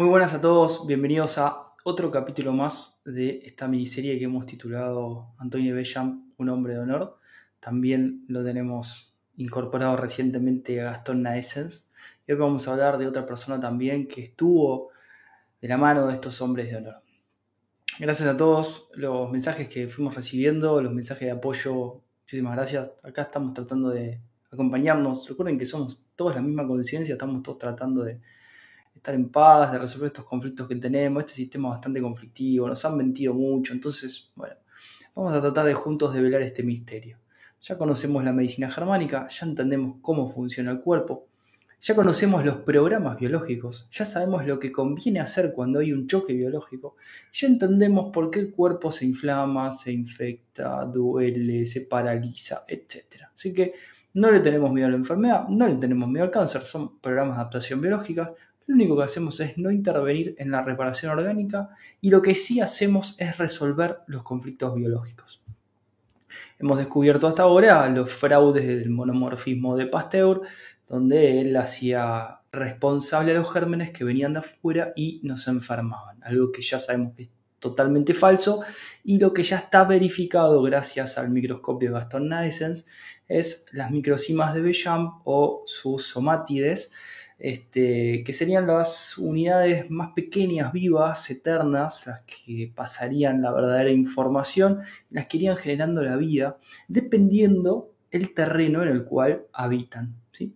Muy buenas a todos, bienvenidos a otro capítulo más de esta miniserie que hemos titulado Antonio Bellam, un hombre de honor. También lo tenemos incorporado recientemente a Gastón Naessens. Hoy vamos a hablar de otra persona también que estuvo de la mano de estos hombres de honor. Gracias a todos los mensajes que fuimos recibiendo, los mensajes de apoyo. Muchísimas gracias. Acá estamos tratando de acompañarnos. Recuerden que somos todos la misma conciencia, estamos todos tratando de estar en paz, de resolver estos conflictos que tenemos. Este sistema es bastante conflictivo, nos han mentido mucho. Entonces, bueno, vamos a tratar de juntos develar este misterio. Ya conocemos la medicina germánica, ya entendemos cómo funciona el cuerpo, ya conocemos los programas biológicos, ya sabemos lo que conviene hacer cuando hay un choque biológico, ya entendemos por qué el cuerpo se inflama, se infecta, duele, se paraliza, etc. Así que no le tenemos miedo a la enfermedad, no le tenemos miedo al cáncer, son programas de adaptación biológica. Lo único que hacemos es no intervenir en la reparación orgánica y lo que sí hacemos es resolver los conflictos biológicos. Hemos descubierto hasta ahora los fraudes del monomorfismo de Pasteur, donde él hacía responsable a los gérmenes que venían de afuera y nos enfermaban, algo que ya sabemos que es totalmente falso y lo que ya está verificado gracias al microscopio de Gaston Naessens es las microcimas de Bellam o sus somátides, este, que serían las unidades más pequeñas, vivas, eternas, las que pasarían la verdadera información, las que irían generando la vida, dependiendo el terreno en el cual habitan. ¿sí?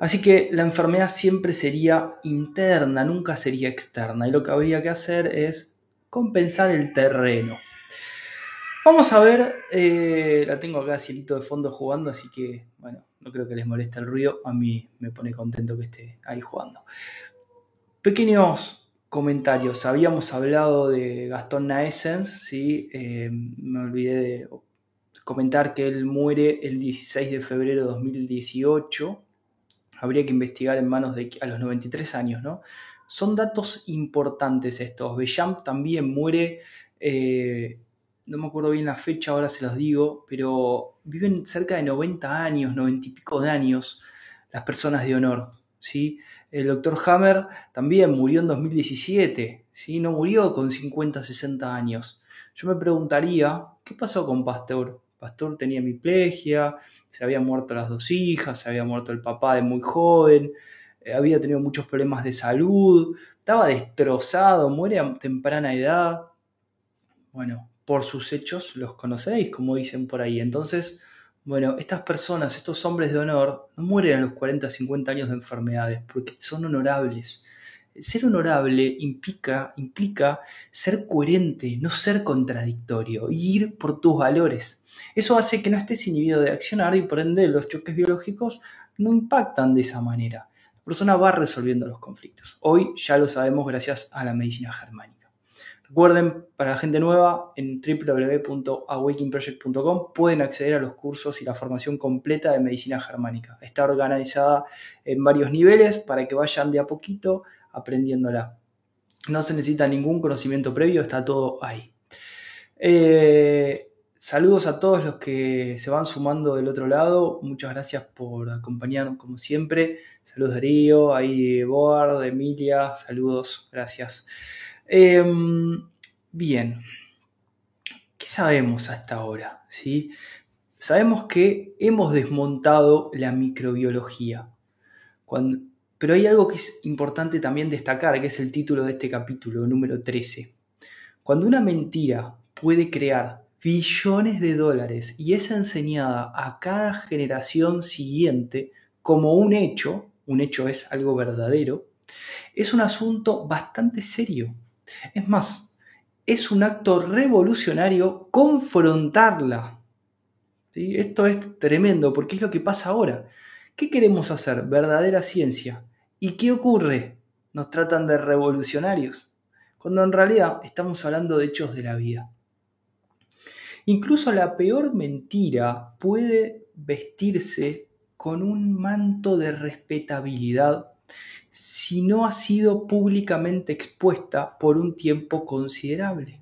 Así que la enfermedad siempre sería interna, nunca sería externa, y lo que habría que hacer es compensar el terreno. Vamos a ver, eh, la tengo acá cielito de fondo jugando, así que bueno, no creo que les moleste el ruido, a mí me pone contento que esté ahí jugando. Pequeños comentarios, habíamos hablado de Gastón Naessens, ¿sí? Eh, me olvidé de comentar que él muere el 16 de febrero de 2018, habría que investigar en manos de a los 93 años, ¿no? Son datos importantes estos. Bellam también muere eh, no me acuerdo bien la fecha, ahora se los digo, pero viven cerca de 90 años, 90 y pico de años las personas de honor. ¿sí? El doctor Hammer también murió en 2017, ¿sí? no murió con 50, 60 años. Yo me preguntaría, ¿qué pasó con Pasteur? Pasteur tenía hemiplegia, se habían muerto las dos hijas, se había muerto el papá de muy joven, eh, había tenido muchos problemas de salud, estaba destrozado, muere a temprana edad. Bueno, por sus hechos los conoceréis, como dicen por ahí. Entonces, bueno, estas personas, estos hombres de honor, no mueren a los 40, 50 años de enfermedades, porque son honorables. Ser honorable implica, implica ser coherente, no ser contradictorio, ir por tus valores. Eso hace que no estés inhibido de accionar y por ende los choques biológicos no impactan de esa manera. La persona va resolviendo los conflictos. Hoy ya lo sabemos gracias a la medicina germánica. Recuerden, para la gente nueva, en www.awakeningproject.com pueden acceder a los cursos y la formación completa de medicina germánica. Está organizada en varios niveles para que vayan de a poquito aprendiéndola. No se necesita ningún conocimiento previo, está todo ahí. Eh, saludos a todos los que se van sumando del otro lado. Muchas gracias por acompañarnos como siempre. Saludos Darío, ahí Board, Emilia, saludos, gracias. Em, bien, ¿qué sabemos hasta ahora? ¿Sí? Sabemos que hemos desmontado la microbiología, pero hay algo que es importante también destacar, que es el título de este capítulo, número 13. Cuando una mentira puede crear billones de dólares y es enseñada a cada generación siguiente como un hecho, un hecho es algo verdadero, es un asunto bastante serio es más, es un acto revolucionario confrontarla. Esto es tremendo porque es lo que pasa ahora. ¿Qué queremos hacer? Verdadera ciencia. ¿Y qué ocurre? Nos tratan de revolucionarios, cuando en realidad estamos hablando de hechos de la vida. Incluso la peor mentira puede vestirse con un manto de respetabilidad si no ha sido públicamente expuesta por un tiempo considerable.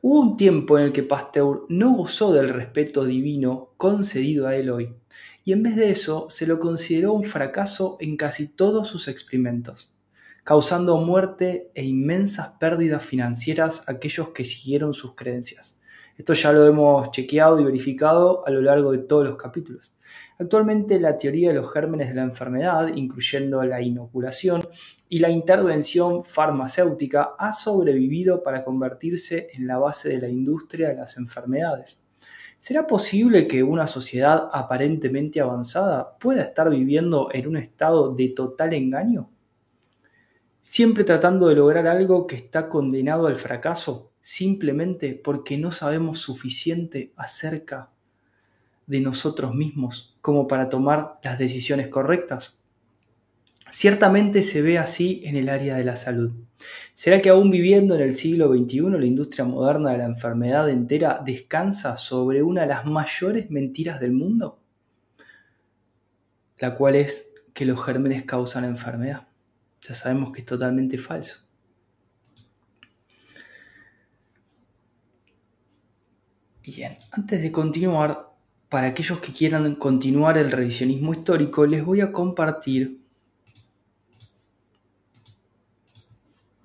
Hubo un tiempo en el que Pasteur no gozó del respeto divino concedido a él hoy, y en vez de eso se lo consideró un fracaso en casi todos sus experimentos. causando muerte e inmensas pérdidas financieras a aquellos que siguieron sus creencias. Esto ya lo hemos chequeado y verificado a lo largo de todos los capítulos. Actualmente la teoría de los gérmenes de la enfermedad, incluyendo la inoculación y la intervención farmacéutica, ha sobrevivido para convertirse en la base de la industria de las enfermedades. ¿Será posible que una sociedad aparentemente avanzada pueda estar viviendo en un estado de total engaño? Siempre tratando de lograr algo que está condenado al fracaso, simplemente porque no sabemos suficiente acerca de nosotros mismos como para tomar las decisiones correctas. Ciertamente se ve así en el área de la salud. ¿Será que aún viviendo en el siglo XXI la industria moderna de la enfermedad entera descansa sobre una de las mayores mentiras del mundo? La cual es que los gérmenes causan enfermedad. Ya sabemos que es totalmente falso. Bien, antes de continuar, para aquellos que quieran continuar el revisionismo histórico, les voy a compartir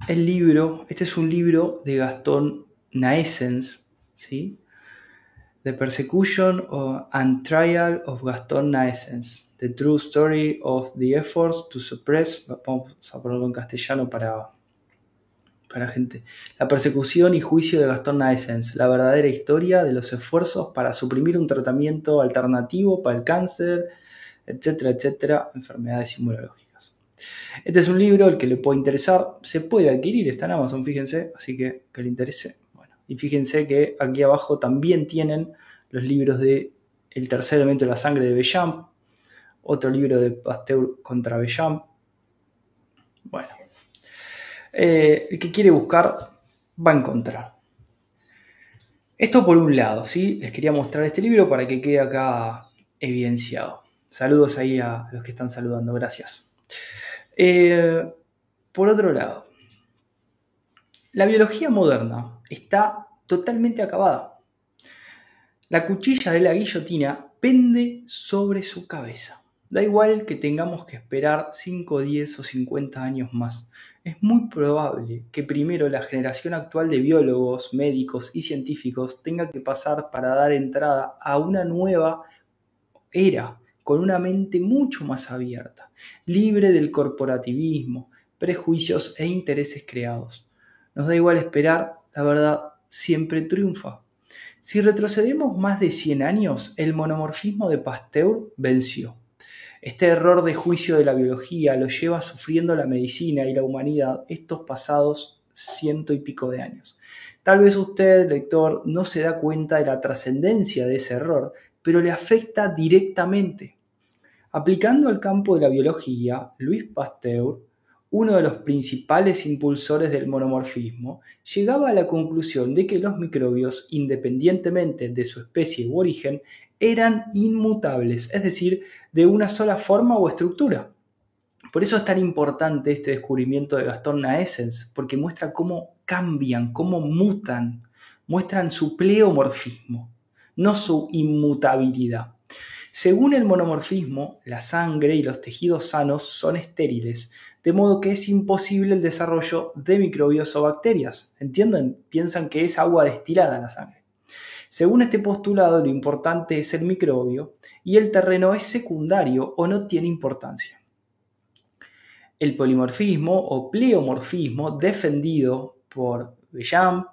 el libro, este es un libro de Gastón Naessens, ¿sí? The Persecution and Trial of Gastón Naessens, The True Story of the Efforts to Suppress, vamos a ponerlo en castellano para, para gente, La persecución y juicio de Gastón Naessens, la verdadera historia de los esfuerzos para suprimir un tratamiento alternativo para el cáncer, etcétera, etcétera, enfermedades inmunológicas. Este es un libro, el que le puede interesar, se puede adquirir, está en Amazon, fíjense, así que que le interese. Bueno, y fíjense que aquí abajo también tienen los libros de El tercer elemento de la sangre de Bellamp, otro libro de Pasteur contra Bellamp. Eh, el que quiere buscar va a encontrar. Esto por un lado, ¿sí? Les quería mostrar este libro para que quede acá evidenciado. Saludos ahí a los que están saludando, gracias. Eh, por otro lado, la biología moderna está totalmente acabada. La cuchilla de la guillotina pende sobre su cabeza. Da igual que tengamos que esperar 5, 10 o 50 años más. Es muy probable que primero la generación actual de biólogos, médicos y científicos tenga que pasar para dar entrada a una nueva era con una mente mucho más abierta, libre del corporativismo, prejuicios e intereses creados. Nos da igual esperar, la verdad siempre triunfa. Si retrocedemos más de 100 años, el monomorfismo de Pasteur venció. Este error de juicio de la biología lo lleva sufriendo la medicina y la humanidad estos pasados ciento y pico de años. Tal vez usted, lector, no se da cuenta de la trascendencia de ese error, pero le afecta directamente. Aplicando al campo de la biología, Louis Pasteur, uno de los principales impulsores del monomorfismo, llegaba a la conclusión de que los microbios, independientemente de su especie u origen, eran inmutables, es decir, de una sola forma o estructura. Por eso es tan importante este descubrimiento de Gastón Naessens, porque muestra cómo cambian, cómo mutan, muestran su pleomorfismo, no su inmutabilidad. Según el monomorfismo, la sangre y los tejidos sanos son estériles, de modo que es imposible el desarrollo de microbios o bacterias. ¿Entienden? Piensan que es agua destilada la sangre. Según este postulado, lo importante es el microbio y el terreno es secundario o no tiene importancia. El polimorfismo o pleomorfismo defendido por Bellamp,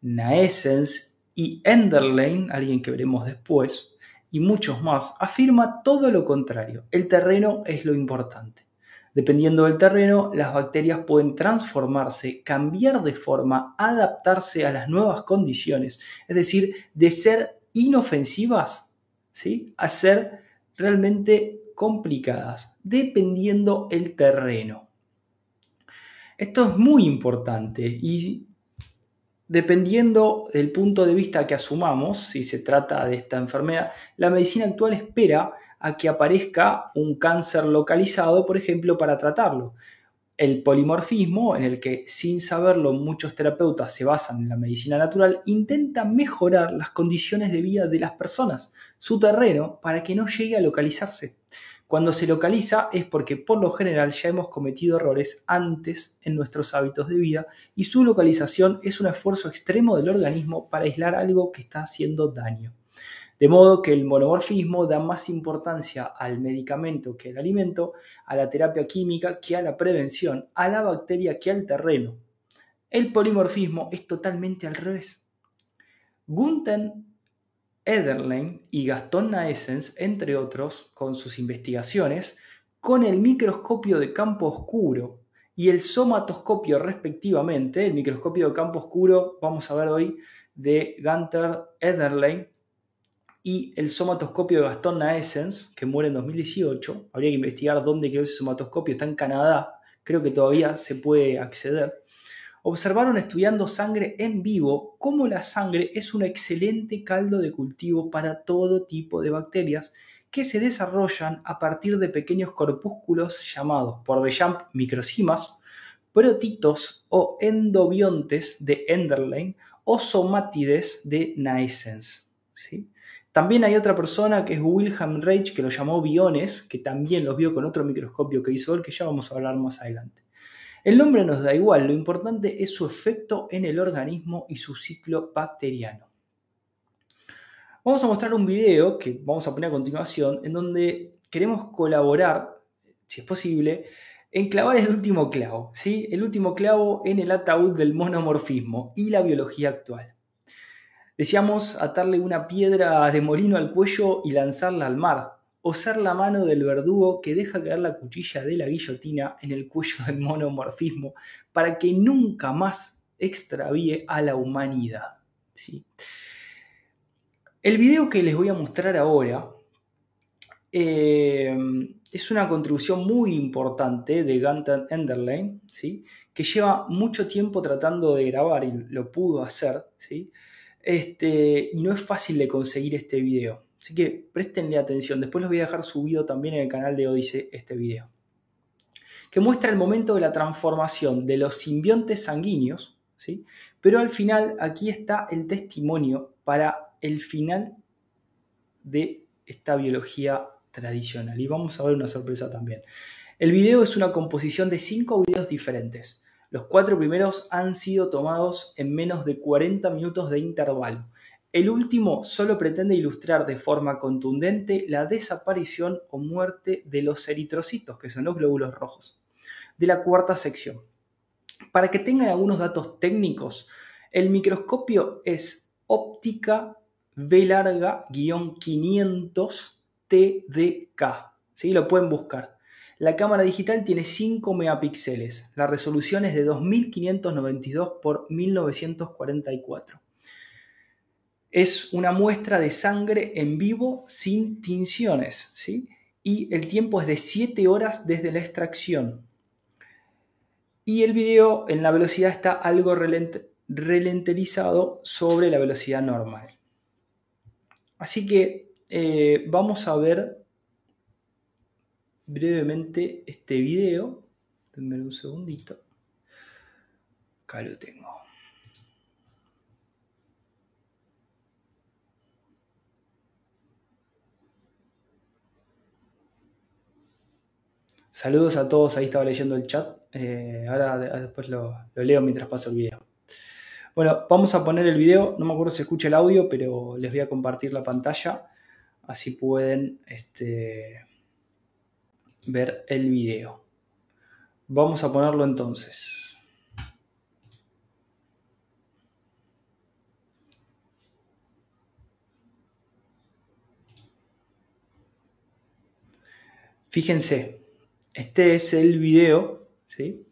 Naessens y Enderlein, alguien que veremos después, y muchos más, afirma todo lo contrario. El terreno es lo importante. Dependiendo del terreno, las bacterias pueden transformarse, cambiar de forma, adaptarse a las nuevas condiciones, es decir, de ser inofensivas ¿sí? a ser realmente complicadas, dependiendo el terreno. Esto es muy importante y Dependiendo del punto de vista que asumamos, si se trata de esta enfermedad, la medicina actual espera a que aparezca un cáncer localizado, por ejemplo, para tratarlo. El polimorfismo, en el que sin saberlo muchos terapeutas se basan en la medicina natural, intenta mejorar las condiciones de vida de las personas, su terreno, para que no llegue a localizarse. Cuando se localiza es porque por lo general ya hemos cometido errores antes en nuestros hábitos de vida y su localización es un esfuerzo extremo del organismo para aislar algo que está haciendo daño. De modo que el monomorfismo da más importancia al medicamento que al alimento, a la terapia química que a la prevención, a la bacteria que al terreno. El polimorfismo es totalmente al revés. Gunther Ederlein y Gaston Naessens, entre otros, con sus investigaciones, con el microscopio de campo oscuro y el somatoscopio respectivamente, el microscopio de campo oscuro, vamos a ver hoy, de Gunther Ederlein y el somatoscopio de Gaston Naessens, que muere en 2018. Habría que investigar dónde quedó ese somatoscopio, está en Canadá, creo que todavía se puede acceder observaron estudiando sangre en vivo cómo la sangre es un excelente caldo de cultivo para todo tipo de bacterias que se desarrollan a partir de pequeños corpúsculos llamados por Bechamp microcimas, protitos o endobiontes de Enderlein o somátides de Naessens. También hay otra persona que es Wilhelm Reich que lo llamó biones, que también los vio con otro microscopio que hizo él, que ya vamos a hablar más adelante. El nombre nos da igual, lo importante es su efecto en el organismo y su ciclo bacteriano. Vamos a mostrar un video que vamos a poner a continuación en donde queremos colaborar, si es posible, en clavar el último clavo, ¿sí? el último clavo en el ataúd del monomorfismo y la biología actual. Decíamos atarle una piedra de molino al cuello y lanzarla al mar, o ser la mano del verdugo que deja caer la cuchilla de la guillotina en el cuello del monomorfismo para que nunca más extravíe a la humanidad. ¿sí? El video que les voy a mostrar ahora eh, es una contribución muy importante de Gunther Enderlein, ¿sí? que lleva mucho tiempo tratando de grabar y lo pudo hacer, ¿sí? este, y no es fácil de conseguir este video. Así que préstenle atención. Después los voy a dejar subido también en el canal de Odise este video. Que muestra el momento de la transformación de los simbiontes sanguíneos. ¿sí? Pero al final aquí está el testimonio para el final de esta biología tradicional. Y vamos a ver una sorpresa también. El video es una composición de cinco videos diferentes. Los cuatro primeros han sido tomados en menos de 40 minutos de intervalo. El último solo pretende ilustrar de forma contundente la desaparición o muerte de los eritrocitos, que son los glóbulos rojos, de la cuarta sección. Para que tengan algunos datos técnicos, el microscopio es óptica V larga 500 TDK. ¿sí? Lo pueden buscar. La cámara digital tiene 5 megapíxeles. La resolución es de 2592 por 1944 es una muestra de sangre en vivo sin tinciones, ¿sí? Y el tiempo es de 7 horas desde la extracción. Y el video en la velocidad está algo relenterizado sobre la velocidad normal. Así que eh, vamos a ver brevemente este video. Denme un segundito. Acá lo tengo. Saludos a todos, ahí estaba leyendo el chat. Eh, ahora después lo, leo mientras paso el video. Bueno, vamos a poner el video. No me acuerdo si escucha el audio, pero les voy a compartir la pantalla. Así pueden este, ver el video. Vamos a ponerlo entonces. Fíjense, este es el video, ¿sí?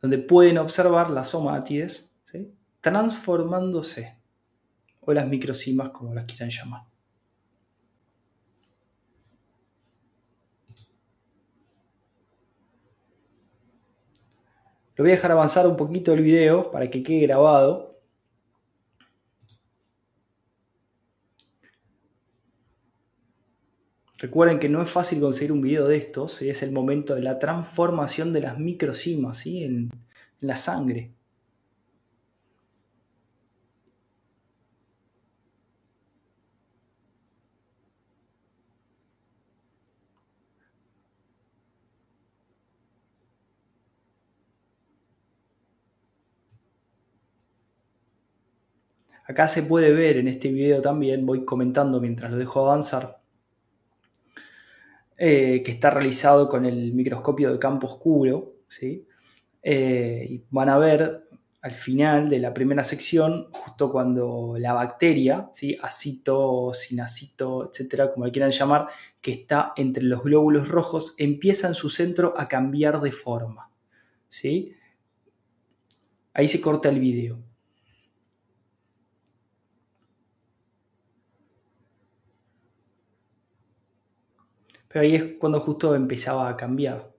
Donde pueden observar las somátides transformándose, o las microcimas como las quieran llamar. Lo voy a dejar avanzar un poquito el video para que quede grabado Recuerden que no es fácil conseguir un video de estos, es el momento de la transformación de las microcimas en la sangre. Acá se puede ver en este video también, voy comentando mientras lo dejo avanzar, eh, que está realizado con el microscopio de campo oscuro. ¿sí? Eh, y van a ver al final de la primera sección, justo cuando la bacteria, ¿sí? acito, sinacito, etcétera, como le quieran llamar, que está entre los glóbulos rojos, empieza en su centro a cambiar de forma. ¿sí? Ahí se corta el video. Pero ahí es cuando justo empezaba a cambiar.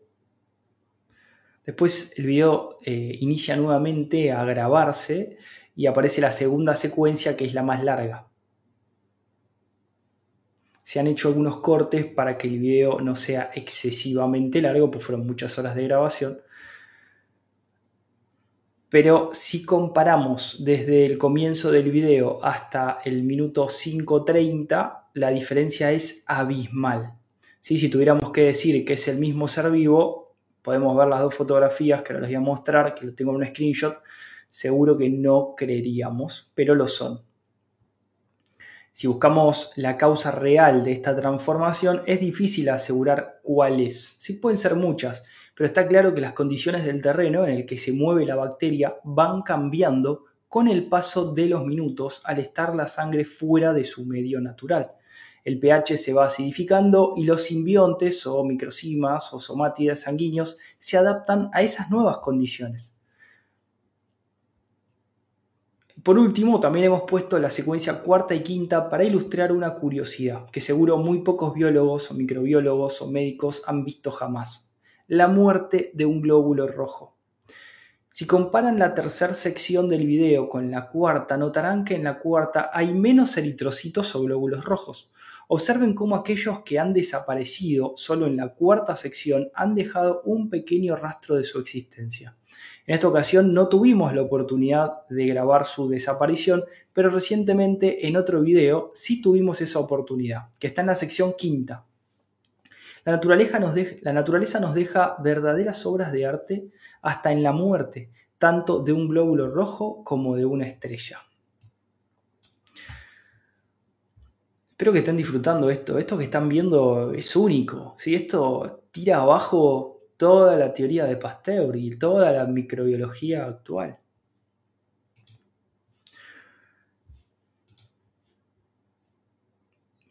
Después el video eh, inicia nuevamente a grabarse y aparece la segunda secuencia que es la más larga. Se han hecho algunos cortes para que el video no sea excesivamente largo, pues fueron muchas horas de grabación. Pero si comparamos desde el comienzo del video hasta el minuto 5.30, la diferencia es abismal. Si tuviéramos que decir que es el mismo ser vivo, podemos ver las dos fotografías que ahora les voy a mostrar, que lo tengo en un screenshot, seguro que no creeríamos, pero lo son. Si buscamos la causa real de esta transformación, es difícil asegurar cuál es. Sí pueden ser muchas, pero está claro que las condiciones del terreno en el que se mueve la bacteria van cambiando con el paso de los minutos al estar la sangre fuera de su medio natural el pH se va acidificando y los simbiontes o microcimas o somátidas sanguíneos se adaptan a esas nuevas condiciones. Por último, también hemos puesto la secuencia cuarta y quinta para ilustrar una curiosidad que seguro muy pocos biólogos o microbiólogos o médicos han visto jamás. La muerte de un glóbulo rojo. Si comparan la tercera sección del video con la cuarta, notarán que en la cuarta hay menos eritrocitos o glóbulos rojos. Observen cómo aquellos que han desaparecido solo en la cuarta sección han dejado un pequeño rastro de su existencia. En esta ocasión no tuvimos la oportunidad de grabar su desaparición, pero recientemente en otro video sí tuvimos esa oportunidad, que está en la sección quinta. La naturaleza nos, deja verdaderas obras de arte hasta en la muerte, tanto de un glóbulo rojo como de una estrella. Espero que estén disfrutando esto. Esto que están viendo es único. ¿sí? Esto tira abajo toda la teoría de Pasteur y toda la microbiología actual.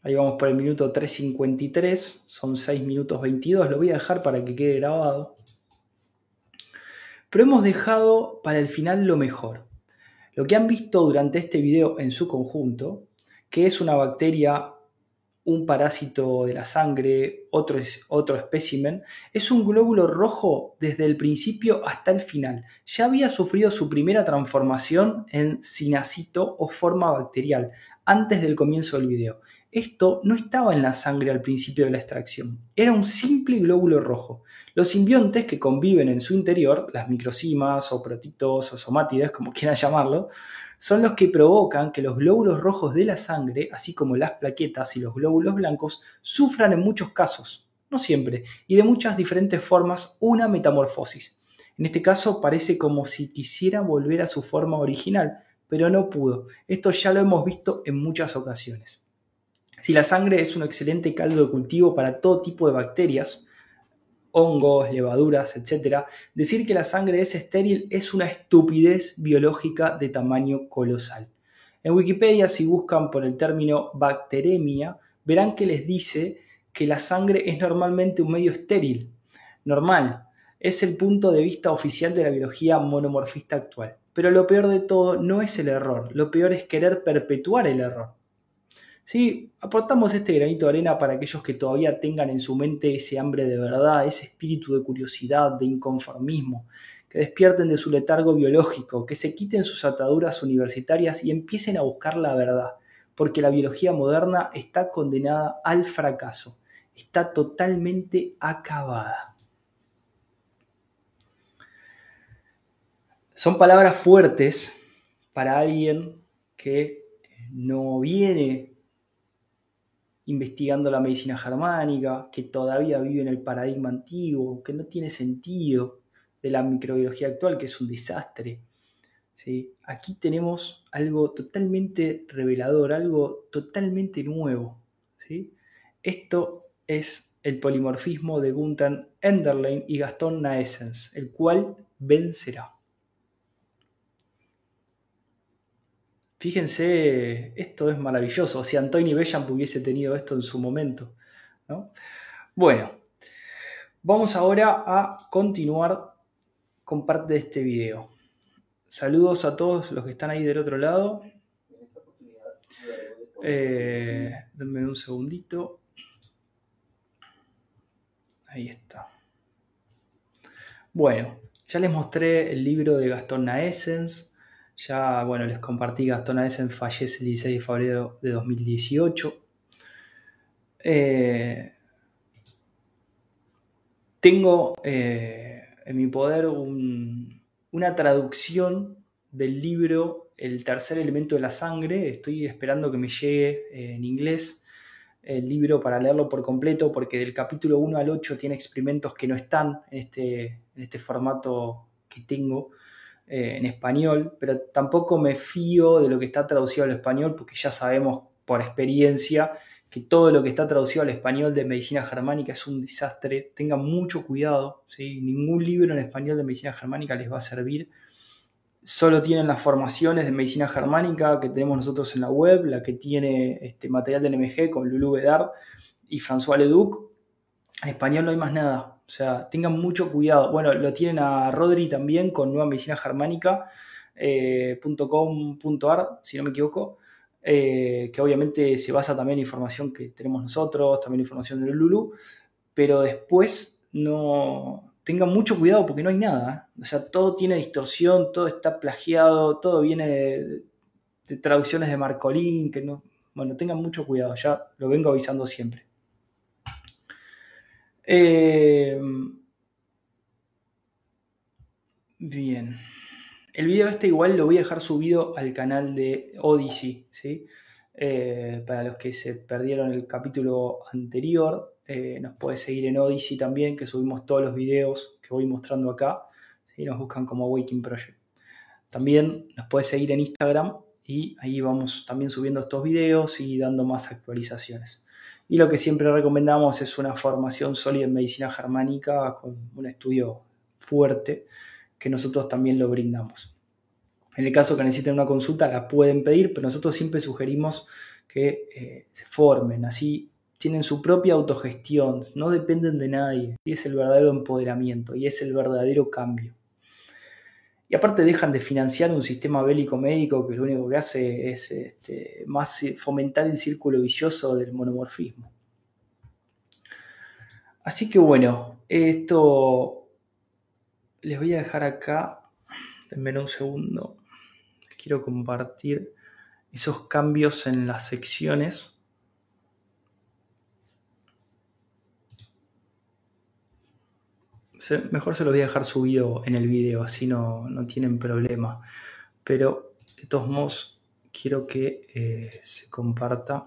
Ahí vamos por el minuto 3.53, son 6 minutos 22, lo voy a dejar para que quede grabado. Pero hemos dejado para el final lo mejor. Lo que han visto durante este video en su conjunto que es una bacteria, un parásito de la sangre, otro, otro espécimen, es un glóbulo rojo desde el principio hasta el final. Ya había sufrido su primera transformación en sinacito o forma bacterial antes del comienzo del video. Esto no estaba en la sangre al principio de la extracción, era un simple glóbulo rojo. Los simbiontes que conviven en su interior, las microcimas o protitos o somátides, como quieran llamarlo, son los que provocan que los glóbulos rojos de la sangre, así como las plaquetas y los glóbulos blancos, sufran en muchos casos, no siempre, y de muchas diferentes formas, una metamorfosis. En este caso parece como si quisiera volver a su forma original, pero no pudo. Esto ya lo hemos visto en muchas ocasiones. Si la sangre es un excelente caldo de cultivo para todo tipo de bacterias, hongos, levaduras, etc., decir que la sangre es estéril es una estupidez biológica de tamaño colosal. En Wikipedia, si buscan por el término bacteremia, verán que les dice que la sangre es normalmente un medio estéril. Normal. Es el punto de vista oficial de la biología monomorfista actual. Pero lo peor de todo no es el error, lo peor es querer perpetuar el error. ¿Sí? Aportamos este granito de arena para aquellos que todavía tengan en su mente ese hambre de verdad, ese espíritu de curiosidad, de inconformismo, que despierten de su letargo biológico, que se quiten sus ataduras universitarias y empiecen a buscar la verdad, porque la biología moderna está condenada al fracaso, está totalmente acabada. Son palabras fuertes para alguien que no viene investigando la medicina germánica, que todavía vive en el paradigma antiguo, que no tiene sentido de la microbiología actual, que es un desastre. ¿sí? Aquí tenemos algo totalmente revelador, algo totalmente nuevo. ¿sí? Esto es el polimorfismo de Gunther Enderlein y Gastón Naessens, el cual vencerá. Fíjense, esto es maravilloso. Si Anthony Bellamp hubiese tenido esto en su momento. Bueno, vamos ahora a continuar con parte de este video. Saludos a todos los que están ahí del otro lado. Eh, denme un segundito. Ahí está. Bueno, ya les mostré el libro de Gastón Naessens ya, bueno, les compartí, Gastón Aesen fallece el 16 de febrero de 2018. Eh, tengo eh, en mi poder una traducción del libro El tercer elemento de la sangre. Estoy esperando que me llegue eh, en inglés el libro para leerlo por completo, porque del capítulo 1 al 8 tiene experimentos que no están en este, en este formato que tengo. Eh, en español, pero tampoco me fío de lo que está traducido al español porque ya sabemos por experiencia que todo lo que está traducido al español de medicina germánica es un desastre. Tengan mucho cuidado, ningún libro en español de medicina germánica les va a servir. Solo tienen las formaciones de medicina germánica que tenemos nosotros en la web, la que tiene este material del MG con Lulu Bedard y François Leduc. En español no hay más nada. O sea, tengan mucho cuidado. Bueno, lo tienen a Rodri también con Nueva Medicina Germánica. Eh, si no me equivoco, eh, que obviamente se basa también en información que tenemos nosotros, también información de Lulu, pero después no tengan mucho cuidado porque no hay nada. ¿eh? O sea, todo tiene distorsión, todo está plagiado, todo viene de, de traducciones de Marcolín, que no. Bueno, tengan mucho cuidado, ya lo vengo avisando siempre. Eh, bien. El video este igual lo voy a dejar subido al canal de Odyssey, ¿sí? Eh, para los que se perdieron el capítulo anterior, eh, nos puede seguir en Odyssey también, que subimos todos los videos que voy mostrando acá. ¿sí? Nos buscan como Waking Project. También nos puede seguir en Instagram y ahí vamos también subiendo estos videos y dando más actualizaciones. Y lo que siempre recomendamos es una formación sólida en medicina germánica con un estudio fuerte que nosotros también lo brindamos. En el caso que necesiten una consulta la pueden pedir, pero nosotros siempre sugerimos que eh, se formen, así tienen su propia autogestión, no dependen de nadie, y es el verdadero empoderamiento y es el verdadero cambio. Y aparte dejan de financiar un sistema bélico médico que lo único que hace es este, más fomentar el círculo vicioso del monomorfismo. Así que bueno, esto les voy a dejar acá. Denme un segundo. quiero compartir esos cambios en las secciones mejor se lo voy a dejar subido en el video, así no, tienen problema. Pero de todos modos, quiero que eh, se comparta.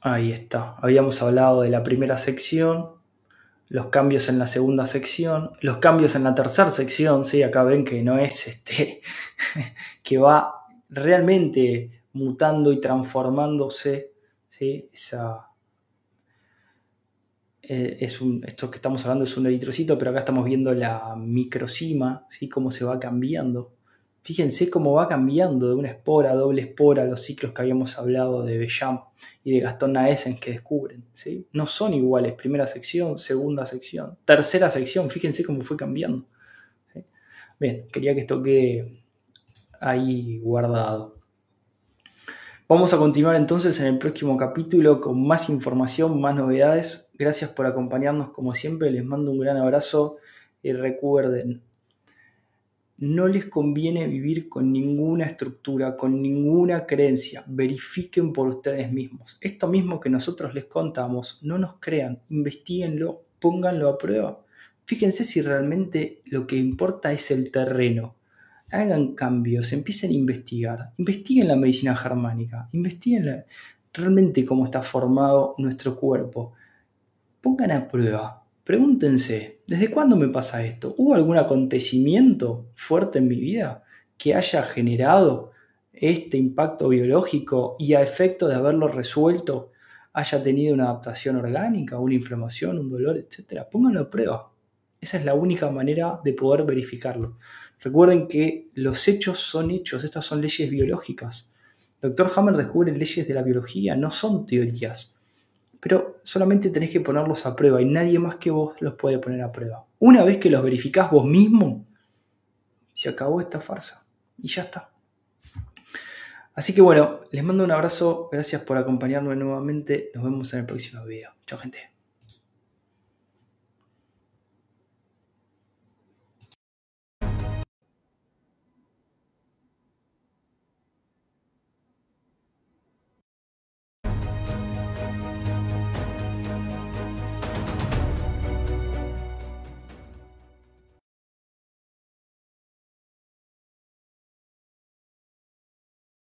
Ahí está. Habíamos hablado de la primera sección, los cambios en la segunda sección, los cambios en la tercera sección, ¿sí? acá ven que no es este, que va realmente mutando y transformándose ¿sí? esa, eh, es un, esto que estamos hablando es un eritrocito, pero acá estamos viendo la microcima, ¿sí? cómo se va cambiando. Fíjense cómo va cambiando de una espora a doble espora los ciclos que habíamos hablado de Bellamp y de Gastón Naessens que descubren. ¿sí? No son iguales, primera sección, segunda sección, tercera sección, fíjense cómo fue cambiando. Bien, quería que esto quede ahí guardado. Vamos a continuar entonces en el próximo capítulo con más información, más novedades. Gracias por acompañarnos como siempre, les mando un gran abrazo y recuerden, no les conviene vivir con ninguna estructura, con ninguna creencia. Verifiquen por ustedes mismos. Esto mismo que nosotros les contamos, no nos crean, investiguenlo, pónganlo a prueba. Fíjense si realmente lo que importa es el terreno hagan cambios, empiecen a investigar, investiguen la medicina germánica, investiguen realmente cómo está formado nuestro cuerpo, pongan a prueba, Pregúntense, ¿desde cuándo me pasa esto? ¿Hubo algún acontecimiento fuerte en mi vida que haya generado este impacto biológico y a efecto de haberlo resuelto haya tenido una adaptación orgánica, una inflamación, un dolor, etcétera? Pónganlo a prueba. Esa es la única manera de poder verificarlo. Recuerden que los hechos son hechos, estas son leyes biológicas. Dr. Hammer descubre leyes de la biología, no son teorías pero solamente tenés que ponerlos a prueba y nadie más que vos los puede poner a prueba. Una vez que los verificás vos mismo, se acabó esta farsa y ya está. Así que bueno, les mando un abrazo, gracias por acompañarme nuevamente, nos vemos en el próximo video. Chao gente.